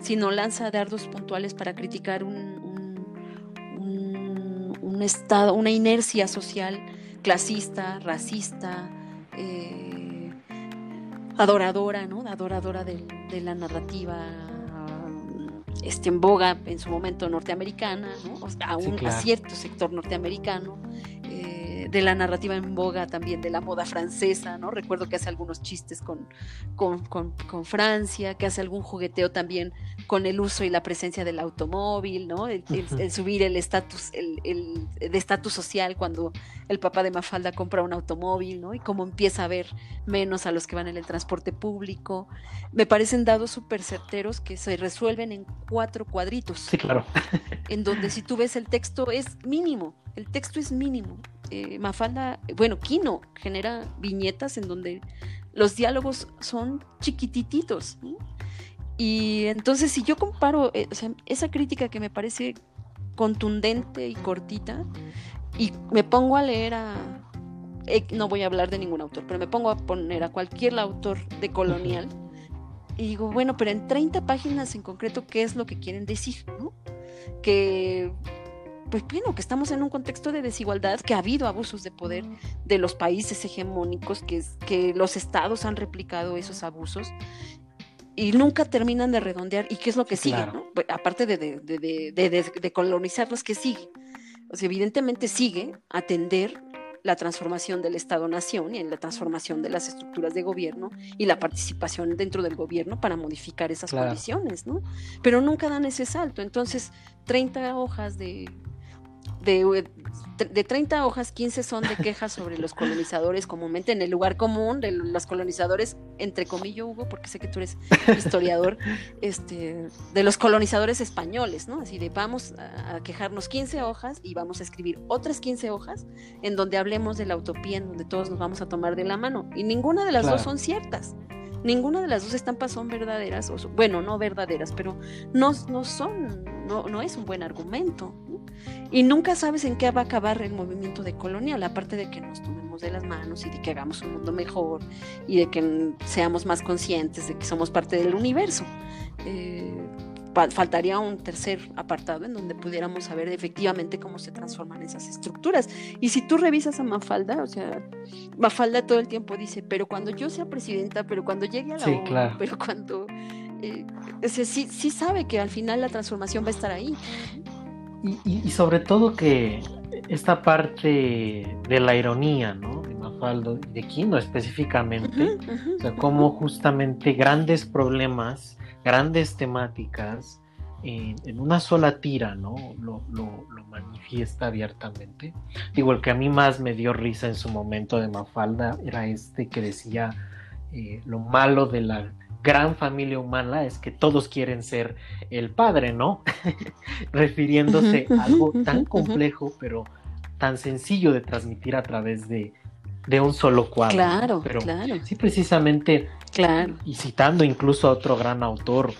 sino lanza dardos puntuales para criticar un, un, estado, una inercia social clasista, racista, eh, adoradora, ¿no? adoradora de la narrativa este, en boga en su momento norteamericana, ¿no? a, cierto sector norteamericano, de la narrativa en boga también de la moda francesa, ¿no? Recuerdo que hace algunos chistes con, con, Francia, que hace algún jugueteo también con el uso y la presencia del automóvil, ¿no? El, subir el estatus el, el, de estatus social cuando el papá de Mafalda compra un automóvil, ¿no? Y cómo empieza a ver menos a los que van en el transporte público. Me parecen dados súper certeros que se resuelven en cuatro cuadritos. Sí, claro. en donde si tú ves el texto es mínimo, el texto es mínimo. Eh, Mafalda, bueno, Kino genera viñetas en donde los diálogos son chiquitititos. Y entonces si yo comparo eh, esa crítica que me parece contundente y cortita, y me pongo a leer a, eh, no voy a hablar de ningún autor, pero me pongo a poner a cualquier autor de colonial, y digo, bueno, pero en 30 páginas en concreto, ¿qué es lo que quieren decir? Que pues bueno, que estamos en un contexto de desigualdad, que ha habido abusos de poder de los países hegemónicos, que, que los estados han replicado esos abusos. y nunca terminan de redondear. ¿Y qué es lo que sigue? ¿no? Pues, aparte de, de, de, de, colonizarlos, ¿qué sigue? O sea, evidentemente sigue atender la transformación del Estado-Nación y en la transformación de las estructuras de gobierno y la participación dentro del gobierno para modificar esas condiciones, ¿no? Pero nunca dan ese salto. Entonces, 30 hojas de de, de 30 hojas, 15 son de quejas sobre los colonizadores comúnmente en el lugar común de los colonizadores, entre comillas, Hugo, porque sé que tú eres historiador, este, de los colonizadores españoles, ¿no? Así de vamos a, quejarnos 15 hojas y vamos a escribir otras 15 hojas en donde hablemos de la utopía, en donde todos nos vamos a tomar de la mano. Y ninguna de las dos son ciertas. Ninguna de las dos estampas son verdaderas, o bueno, no verdaderas, pero no, no son, no, no es un buen argumento. Y nunca sabes en qué va a acabar el movimiento de colonial, aparte de que nos tomemos de las manos y de que hagamos un mundo mejor y de que seamos más conscientes de que somos parte del universo. Eh, faltaría un tercer apartado en donde pudiéramos saber efectivamente cómo se transforman esas estructuras. Y si tú revisas a Mafalda, o sea, Mafalda todo el tiempo dice, pero cuando yo sea presidenta, pero cuando llegue a la sí, claro. pero cuando... Eh, sí, sí sabe que al final la transformación va a estar ahí. Y, y, sobre todo que esta parte de la ironía, ¿no? De Mafalda y de Kino específicamente, o sea, cómo justamente grandes problemas grandes temáticas en, una sola tira, ¿no? Lo, lo, manifiesta abiertamente. Digo, el que a mí más me dio risa en su momento de Mafalda era este que decía eh, lo malo de la gran familia humana es que todos quieren ser el padre, ¿no? Refiriéndose a algo tan complejo, pero tan sencillo de transmitir a través de, de un solo cuadro. Claro, pero claro. Sí, precisamente. Claro. Y citando incluso a otro gran autor,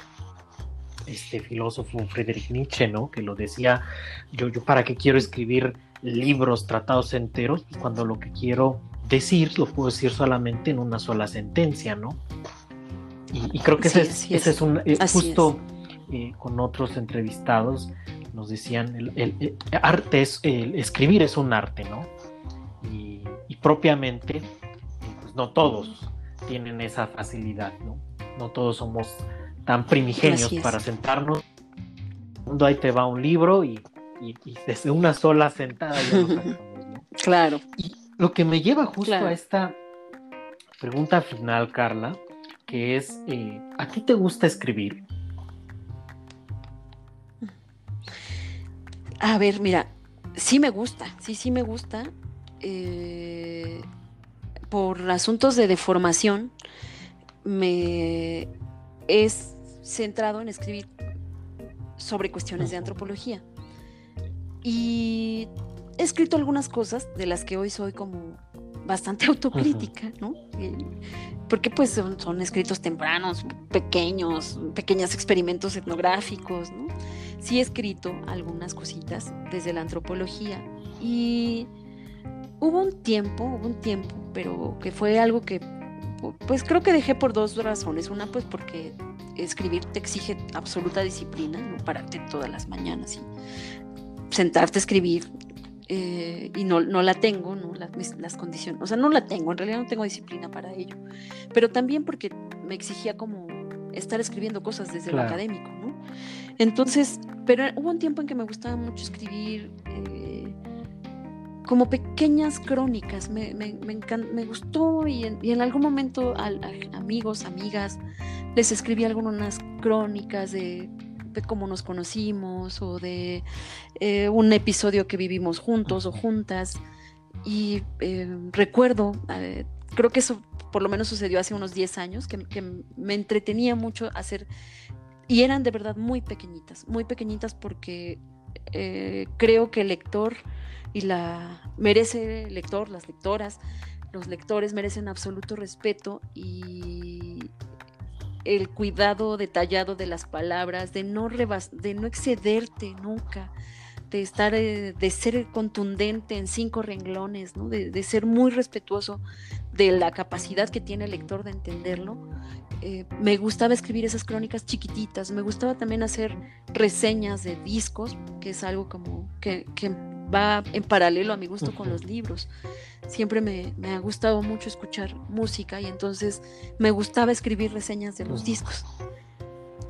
este filósofo Friedrich Nietzsche, ¿no? Que lo decía, yo, yo para qué quiero escribir libros, tratados enteros, cuando lo que quiero decir lo puedo decir solamente en una sola sentencia, ¿no? Y, creo que ese, es, un eh, justo eh, con otros entrevistados nos decían el, el arte es el escribir es un arte, ¿no? y propiamente, pues no todos tienen esa facilidad, ¿no? No todos somos tan primigenios para sentarnos. Mundo ahí te va un libro y, desde una sola sentada ya ¿no? Claro. Y lo que me lleva justo a esta pregunta final, Carla, que es, eh, ¿a ti te gusta escribir? A ver, mira, sí me gusta, sí, sí me gusta. Eh, por asuntos de deformación, me es centrado en escribir sobre cuestiones de antropología. Y he escrito algunas cosas de las que hoy soy como bastante autocrítica, ¿no? Porque pues son, son, escritos tempranos, pequeños, pequeños experimentos etnográficos, ¿no? Sí he escrito algunas cositas desde la antropología y hubo un tiempo, hubo un tiempo, pero que fue algo que, pues creo que dejé por dos razones. Una, pues porque escribir te exige absoluta disciplina, no pararte todas las mañanas y sentarte a escribir. Eh, y no, no la tengo, ¿no? Las, condiciones, o sea, no la tengo, en realidad no tengo disciplina para ello, pero también porque me exigía como estar escribiendo cosas desde lo académico, ¿no? Entonces, pero hubo un tiempo en que me gustaba mucho escribir eh, como pequeñas crónicas. Me, me, me, gustó y en, algún momento a, amigos, amigas, les escribí algunas crónicas de, cómo nos conocimos o de eh, un episodio que vivimos juntos o juntas. Y eh, recuerdo, eh, creo que eso por lo menos sucedió hace unos 10 años, que, que me entretenía mucho hacer, y eran de verdad muy pequeñitas, muy pequeñitas porque creo que el lector y la merece el lector, las lectoras, los lectores merecen absoluto respeto y el cuidado detallado de las palabras, de no de no excederte nunca, de estar, eh, de ser contundente en cinco renglones, ¿no? de, ser muy respetuoso de la capacidad que tiene el lector de entenderlo. Eh, me gustaba escribir esas crónicas chiquititas, me gustaba también hacer reseñas de discos, que es algo como que va en paralelo a mi gusto con los libros. Siempre me, ha gustado mucho escuchar música y entonces me gustaba escribir reseñas de los discos.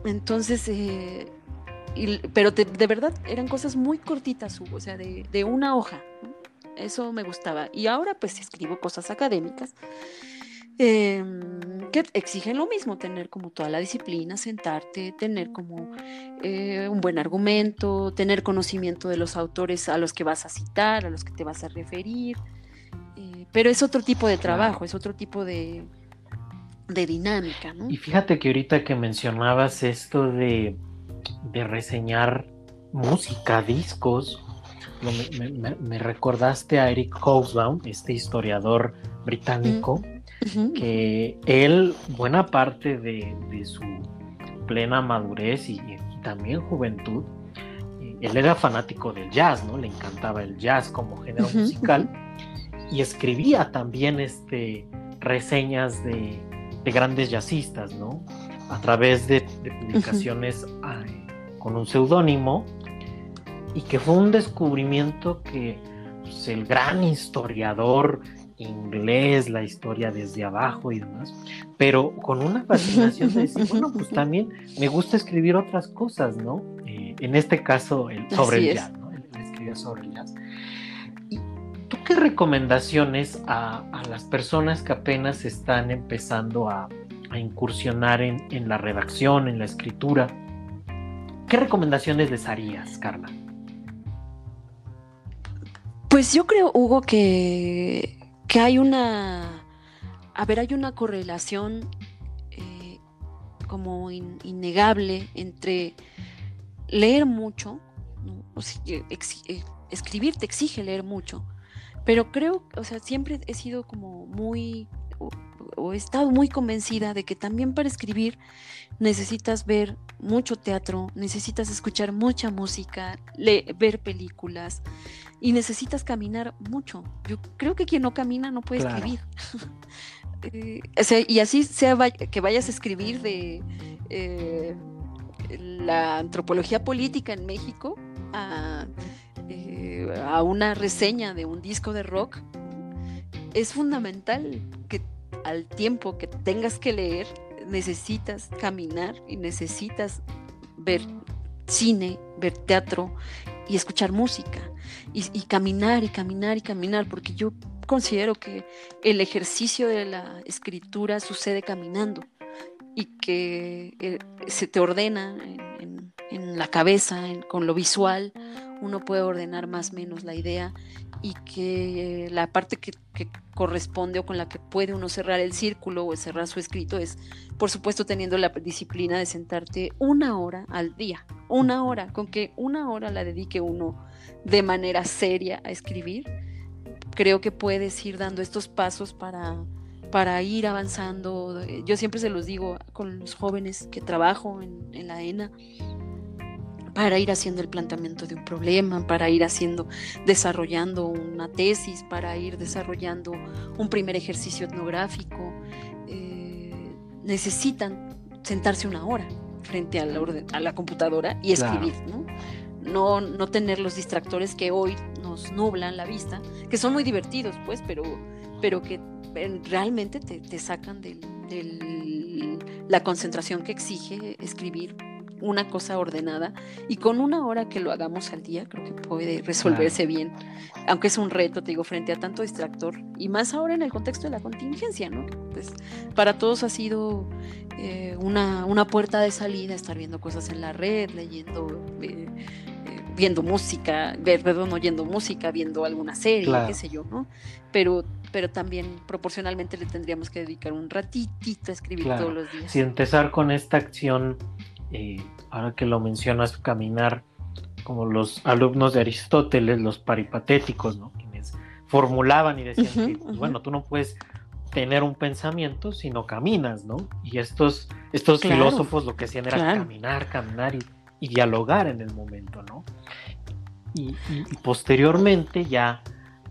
Entonces, eh, pero de verdad eran cosas muy cortitas, o sea, de, de una hoja. Eso me gustaba. Y ahora pues escribo cosas académicas Em, que exigen lo mismo, tener como toda la disciplina, sentarte, tener como eh, un buen argumento, tener conocimiento de los autores a los que vas a citar, a los que te vas a referir. Eh, pero es otro tipo de trabajo, es otro tipo de, de dinámica. Y fíjate que ahorita que mencionabas esto de, de reseñar música, discos, me, recordaste a Eric Hobsbawm, este historiador británico que él, buena parte de, su plena madurez y, también juventud, eh, él era fanático del jazz, ¿no? Le encantaba el jazz como género musical y escribía también este, reseñas de, grandes jazzistas, ¿no? A través de, publicaciones con un seudónimo y que fue un descubrimiento que pues, el gran historiador inglés, la historia desde abajo y demás, pero con una fascinación de decir, bueno, pues también me gusta escribir otras cosas, ¿no? Eh, en este caso, el, sobre el jazz, ¿no? Él, escribía sobre el jazz. ¿Y tú qué recomendaciones a, las personas que apenas están empezando a, incursionar en, en la redacción, en la escritura? ¿Qué recomendaciones les harías, Carla? Pues yo creo, Hugo, que que hay una, a ver, hay una correlación eh, como innegable entre leer mucho, eh, eh, escribir te exige leer mucho, pero creo, o sea, siempre he sido como muy, o, he estado muy convencida de que también para escribir necesitas ver mucho teatro, necesitas escuchar mucha música, ver películas, y necesitas caminar mucho. Yo creo que quien no camina no puede escribir. Eh, y así sea que vayas a escribir de eh, la antropología política en México eh, a, una reseña de un disco de rock, es fundamental que al tiempo que tengas que leer, necesitas caminar y necesitas ver cine, ver teatro y escuchar música y, caminar y caminar y caminar, porque yo considero que el ejercicio de la escritura sucede caminando y que eh, se te ordena en, la cabeza, con lo visual, uno puede ordenar más o menos la idea y que la parte que, corresponde o con la que puede uno cerrar el círculo o cerrar su escrito es, por supuesto, teniendo la disciplina de sentarte una hora al día, una hora, con que una hora la dedique uno de manera seria a escribir, creo que puedes ir dando estos pasos para, para ir avanzando. Yo siempre se los digo con los jóvenes que trabajo en, en la ENA, para ir haciendo el planteamiento de un problema, para ir haciendo, desarrollando una tesis, para ir desarrollando un primer ejercicio etnográfico. Eh, necesitan sentarse una hora frente a la, a la computadora y escribir, ¿no? ¿no? No tener los distractores que hoy nos nublan la vista, que son muy divertidos, pues, pero, pero que realmente te, sacan de la concentración que exige escribir una cosa ordenada y con una hora que lo hagamos al día creo que puede resolverse bien, aunque es un reto, te digo, frente a tanto distractor y más ahora en el contexto de la contingencia, ¿no? Pues para todos ha sido eh, una, una, puerta de salida estar viendo cosas en la red, leyendo... Eh, eh, viendo música, perdón, oyendo música, viendo alguna serie, qué sé yo, ¿no? Pero, pero también proporcionalmente le tendríamos que dedicar un ratitito a escribir todos los días. Si empezar con esta acción eh, ahora que lo mencionas, caminar como los alumnos de Aristóteles, los paripatéticos, ¿no? Quienes formulaban y decían que, pues, bueno, tú no puedes tener un pensamiento si no caminas, ¿no? Y estos, estos filósofos lo que hacían era caminar, caminar y, dialogar en el momento, ¿no? Y, posteriormente ya,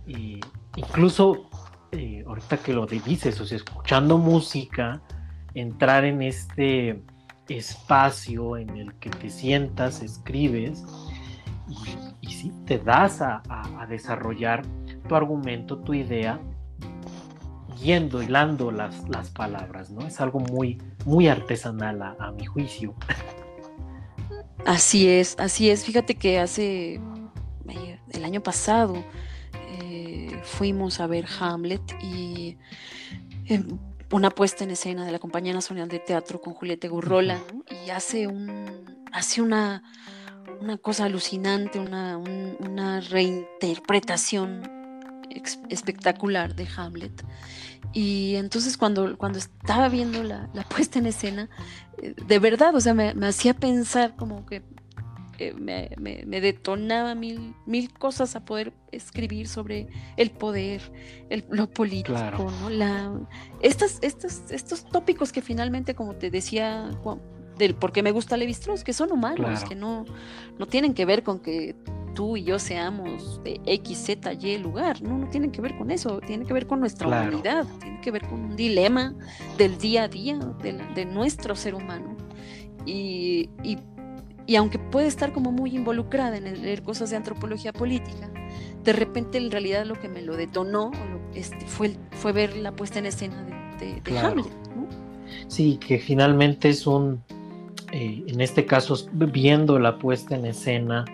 eh, incluso eh, ahorita que lo dices, o sea, escuchando música, entrar en este espacio en el que te sientas, escribes y, y sí, te das a, desarrollar tu argumento, tu idea, yendo, hilando las, las palabras, ¿no? Es algo muy, muy artesanal a, mi juicio. Así es, así es. Fíjate que hace el año pasado eh, fuimos a ver Hamlet y em, una puesta en escena de la Compañía Nacional de Teatro con Julieta Gurrola y hace un hace una una cosa alucinante, una, una reinterpretación espectacular de Hamlet. Y entonces cuando, cuando estaba viendo la, puesta en escena, eh, de verdad, o sea, me, hacía pensar como que eh, me, me, detonaba mil, mil cosas a poder escribir sobre el poder, el, lo político, ¿no? La, estas, estos, estos tópicos que finalmente, como te decía Juan, del por qué me gusta Levi Strauss, que son humanos, que no, no tienen que ver con que tú y yo seamos de X, Z, Y lugar, no, no tienen que ver con eso, tiene que ver con nuestra humanidad, tiene que ver con un dilema del día a día de, nuestro ser humano. Y, y, aunque puede estar como muy involucrada en leer cosas de antropología política, de repente en realidad lo que me lo detonó este, fue, fue ver la puesta en escena de, Hamlet. Sí, que finalmente es un, eh, en este caso viendo la puesta en escena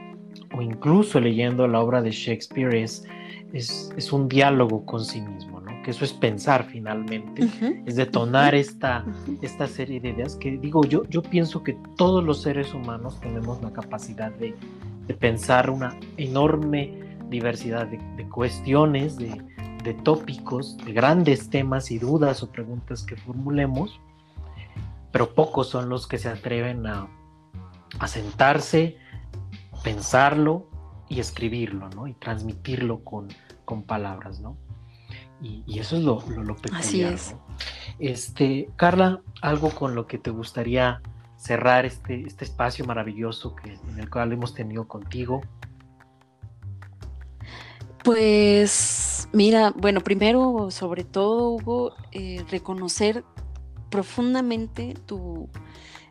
o incluso leyendo la obra de Shakespeare es, es, un diálogo con sí mismo, ¿no? que eso es pensar finalmente, es detonar esta, esta serie de ideas que digo, yo, yo pienso que todos los seres humanos tenemos la capacidad de, pensar una enorme diversidad de, cuestiones, de, de tópicos, de grandes temas y dudas o preguntas que formulemos pero pocos son los que se atreven a, sentarse, pensarlo y escribirlo, ¿no? Y transmitirlo con, con palabras, ¿no? Y, eso es lo, lo, peculiar. Así es. Este, Carla, algo con lo que te gustaría cerrar este, este espacio maravilloso que, en el cual hemos tenido contigo. Pues mira, bueno, primero, sobre todo, Hugo, eh, reconocer profundamente tu...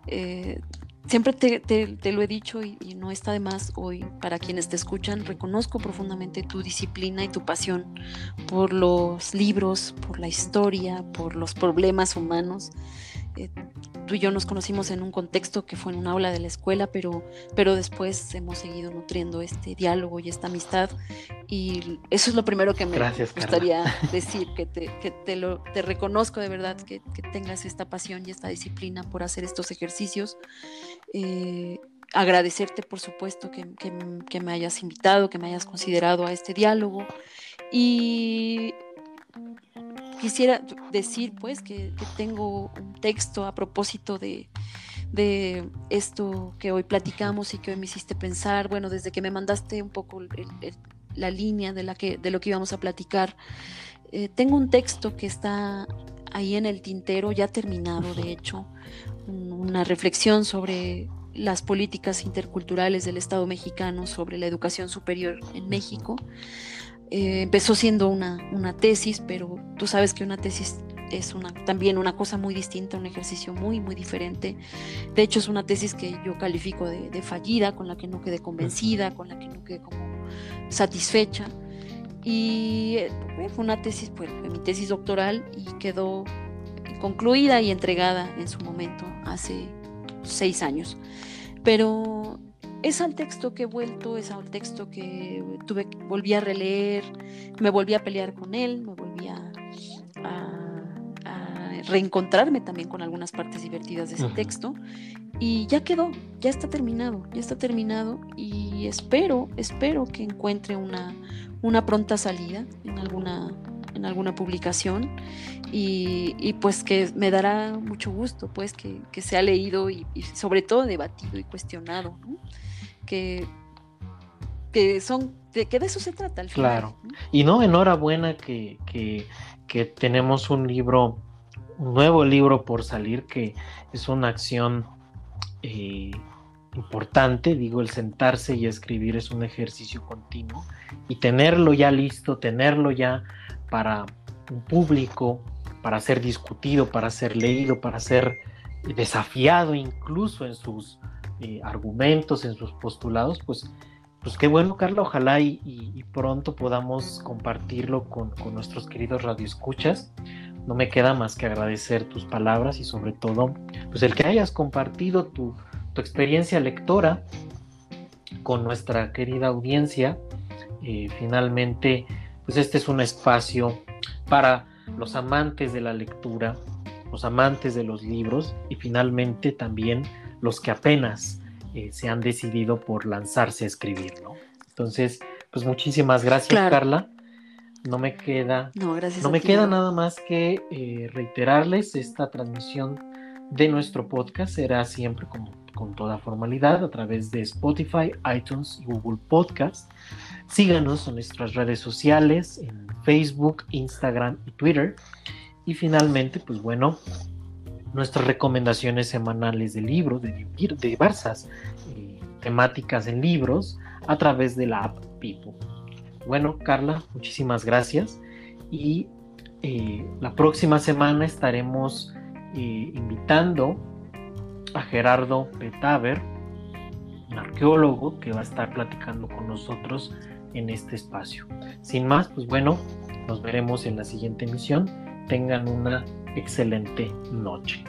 Eh, siempre te, lo he dicho y, no está de más hoy para quienes te escuchan, reconozco profundamente tu disciplina y tu pasión por los libros, por la historia, por los problemas humanos. Eh, tú y yo nos conocimos en un contexto que fue en un aula de la escuela, pero, pero después hemos seguido nutriendo este diálogo y esta amistad. Y eso es lo primero que me gustaría decir, que, te, que te, lo, te reconozco de verdad, que, que, tengas esta pasión y esta disciplina por hacer estos ejercicios. Eh, agradecerte, por supuesto, que, me hayas invitado, que me hayas considerado a este diálogo. Y quisiera decir pues que, tengo un texto a propósito de, esto que hoy platicamos y que hoy me hiciste pensar, bueno, desde que me mandaste un poco la línea de, la que, de lo que íbamos a platicar, eh, tengo un texto que está ahí en el tintero, ya terminado de hecho, una reflexión sobre las políticas interculturales del Estado mexicano sobre la educación superior en México. Eh, empezó siendo una, una, tesis, pero tú sabes que una tesis es una, también una cosa muy distinta, un ejercicio muy, muy diferente. De hecho, es una tesis que yo califico de, fallida, con la que no quedé convencida, con la que no quedé como satisfecha. Y eh, fue una tesis, pues, mi tesis doctoral y quedó concluida y entregada en su momento hace seis años. Pero es al texto que he vuelto, es al texto que tuve, volví a releer, me volví a pelear con él, me volví a, reencontrarme también con algunas partes divertidas de ese texto y ya quedó, ya está terminado, ya está terminado y espero, espero que encuentre una, una pronta salida en alguna, en alguna publicación y, pues que me dará mucho gusto pues que, que se ha leído y, y, sobre todo debatido y cuestionado. ¿no? que, que son, que de eso se trata al final. Claro. Y no, enhorabuena que, que, que tenemos un libro, un nuevo libro por salir, que es una acción eh, importante, digo, el sentarse y escribir es un ejercicio continuo y tenerlo ya listo, tenerlo ya para un público, para ser discutido, para ser leído, para ser desafiado incluso en sus eh, argumentos, en sus postulados, pues, pues qué bueno, Carla, ojalá y, pronto podamos compartirlo con, nuestros queridos radioescuchas. No me queda más que agradecer tus palabras y sobre todo, pues el que hayas compartido tu, tu experiencia lectora con nuestra querida audiencia. Eh, finalmente, pues este es un espacio para los amantes de la lectura, los amantes de los libros y finalmente también los que apenas eh, se han decidido por lanzarse a escribir, ¿no? Entonces, pues muchísimas gracias, Carla. No me queda, no, no me queda nada más que eh, reiterarles esta transmisión de nuestro podcast será siempre como, con toda formalidad a través de Spotify, iTunes y Google Podcast. Síganos en nuestras redes sociales, en Facebook, Instagram y Twitter. Y finalmente, pues bueno, nuestras recomendaciones semanales de libros, de, diversas eh, temáticas en libros a través de la app Pipo. Bueno, Carla, muchísimas gracias. Y eh, la próxima semana estaremos eh, invitando a Gerardo Petaver, un arqueólogo que va a estar platicando con nosotros en este espacio. Sin más, pues bueno, nos veremos en la siguiente emisión. Tengan una excelente noche.